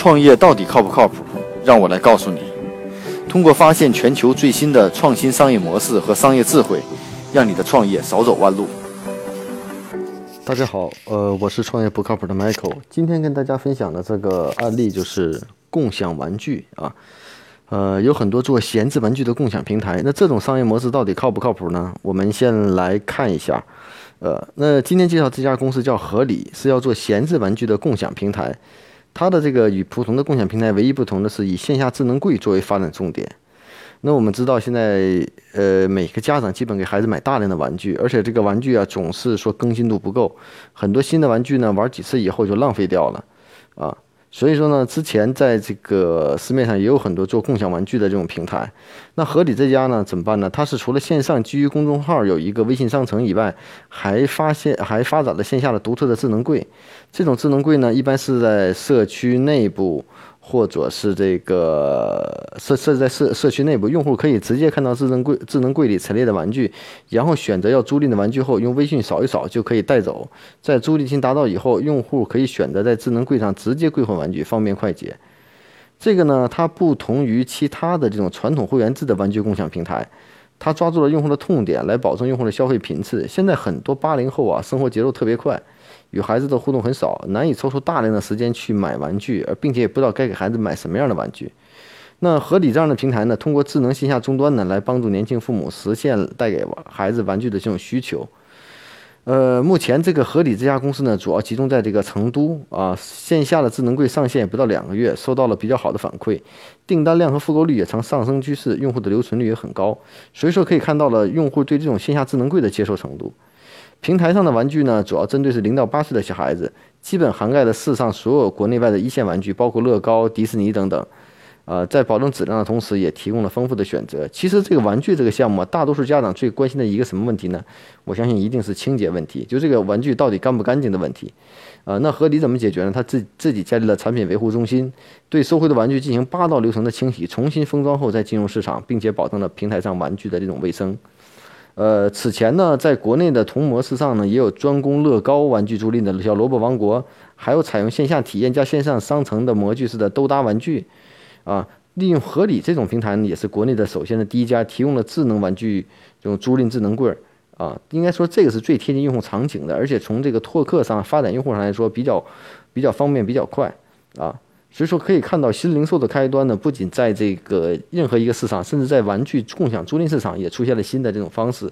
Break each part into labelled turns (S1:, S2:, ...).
S1: 创业到底靠不靠谱？让我来告诉你。通过发现全球最新的创新商业模式和商业智慧，让你的创业少走弯路。大家好，呃，我是创业不靠谱的 Michael。今天跟大家分享的这个案例就是共享玩具啊。呃，有很多做闲置玩具的共享平台，那这种商业模式到底靠不靠谱呢？我们先来看一下。呃，那今天介绍这家公司叫合理，是要做闲置玩具的共享平台。它的这个与普通的共享平台唯一不同的是以线下智能柜作为发展重点。那我们知道现在呃每个家长基本给孩子买大量的玩具，而且这个玩具啊总是说更新度不够，很多新的玩具呢玩几次以后就浪费掉了，啊。所以说呢，之前在这个市面上也有很多做共享玩具的这种平台。那合理这家呢怎么办呢？它是除了线上基于公众号有一个微信商城以外，还发现还发展了线下的独特的智能柜。这种智能柜呢，一般是在社区内部。或者是这个设设在社社区内部，用户可以直接看到智能柜智能柜里陈列的玩具，然后选择要租赁的玩具后，用微信扫一扫就可以带走。在租赁性达到以后，用户可以选择在智能柜上直接归还玩具，方便快捷。这个呢，它不同于其他的这种传统会员制的玩具共享平台，他抓住了用户的痛点，来保证用户的消费频次。现在很多八零后啊，生活节奏特别快。与孩子的互动很少，难以抽出大量的时间去买玩具，而并且也不知道该给孩子买什么样的玩具。那合理这样的平台呢，通过智能线下终端呢，来帮助年轻父母实现带给孩子玩具的这种需求。呃，目前这个合理这家公司呢，主要集中在这个成都啊，线下的智能柜上线不到两个月，收到了比较好的反馈，订单量和复购率也呈上升趋势，用户的留存率也很高，所以说可以看到了用户对这种线下智能柜的接受程度。平台上的玩具呢，主要针对是零到八岁的小孩子，基本涵盖了世上所有国内外的一线玩具，包括乐高、迪士尼等等。呃，在保证质量的同时，也提供了丰富的选择。其实这个玩具这个项目，大多数家长最关心的一个什么问题呢？我相信一定是清洁问题，就这个玩具到底干不干净的问题。呃，那合理怎么解决呢？他自自己建立了产品维护中心，对收回的玩具进行八道流程的清洗，重新封装后再进入市场，并且保证了平台上玩具的这种卫生。呃，此前呢，在国内的同模式上呢，也有专攻乐高玩具租赁的小萝卜王国，还有采用线下体验加线上商城的模具式的兜搭玩具，啊，利用合理这种平台呢，也是国内的首先的第一家提供了智能玩具这种租赁智能柜儿，啊，应该说这个是最贴近用户场景的，而且从这个拓客上发展用户上来说，比较比较方便，比较快，啊。所以说可以看到，新零售的开端呢，不仅在这个任何一个市场，甚至在玩具共享租赁市场也出现了新的这种方式。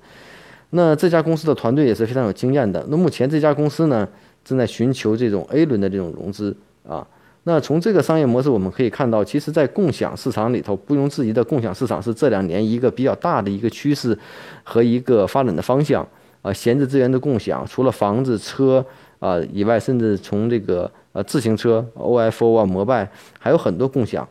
S1: 那这家公司的团队也是非常有经验的。那目前这家公司呢，正在寻求这种 A 轮的这种融资啊。那从这个商业模式我们可以看到，其实，在共享市场里头，不容置疑的，共享市场是这两年一个比较大的一个趋势和一个发展的方向啊。闲置资源的共享，除了房子、车啊以外，甚至从这个。呃，自行车、OFO 啊、摩拜，还有很多共享。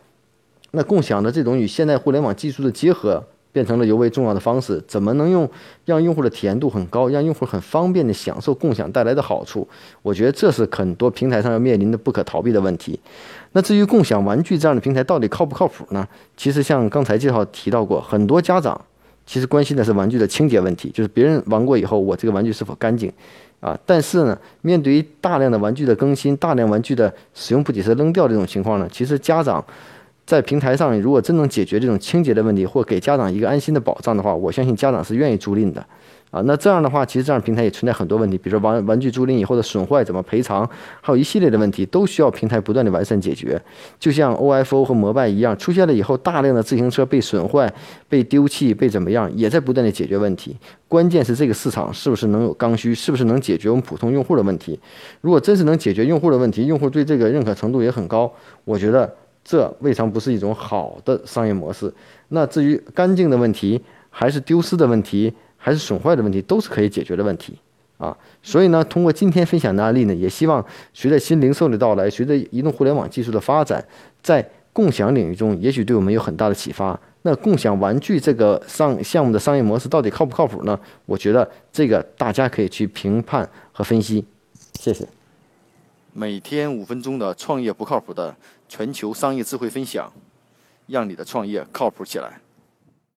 S1: 那共享的这种与现代互联网技术的结合，变成了尤为重要的方式。怎么能用让用户的体验度很高，让用户很方便的享受共享带来的好处？我觉得这是很多平台上要面临的不可逃避的问题。那至于共享玩具这样的平台到底靠不靠谱呢？其实像刚才介绍提到过，很多家长其实关心的是玩具的清洁问题，就是别人玩过以后，我这个玩具是否干净。啊，但是呢，面对于大量的玩具的更新、大量玩具的使用不及时扔掉这种情况呢，其实家长在平台上如果真能解决这种清洁的问题，或给家长一个安心的保障的话，我相信家长是愿意租赁的。啊，那这样的话，其实这样平台也存在很多问题，比如说玩玩具租赁以后的损坏怎么赔偿，还有一系列的问题都需要平台不断的完善解决。就像 OFO 和摩拜一样，出现了以后，大量的自行车被损坏、被丢弃、被怎么样，也在不断的解决问题。关键是这个市场是不是能有刚需，是不是能解决我们普通用户的问题？如果真是能解决用户的问题，用户对这个认可程度也很高，我觉得这未尝不是一种好的商业模式。那至于干净的问题，还是丢失的问题？还是损坏的问题都是可以解决的问题啊，所以呢，通过今天分享的案例呢，也希望随着新零售的到来，随着移动互联网技术的发展，在共享领域中，也许对我们有很大的启发。那共享玩具这个商项目的商业模式到底靠不靠谱呢？我觉得这个大家可以去评判和分析。谢谢。每天五分钟的创业不靠谱的全球商业智慧分享，让你的创业靠谱起来。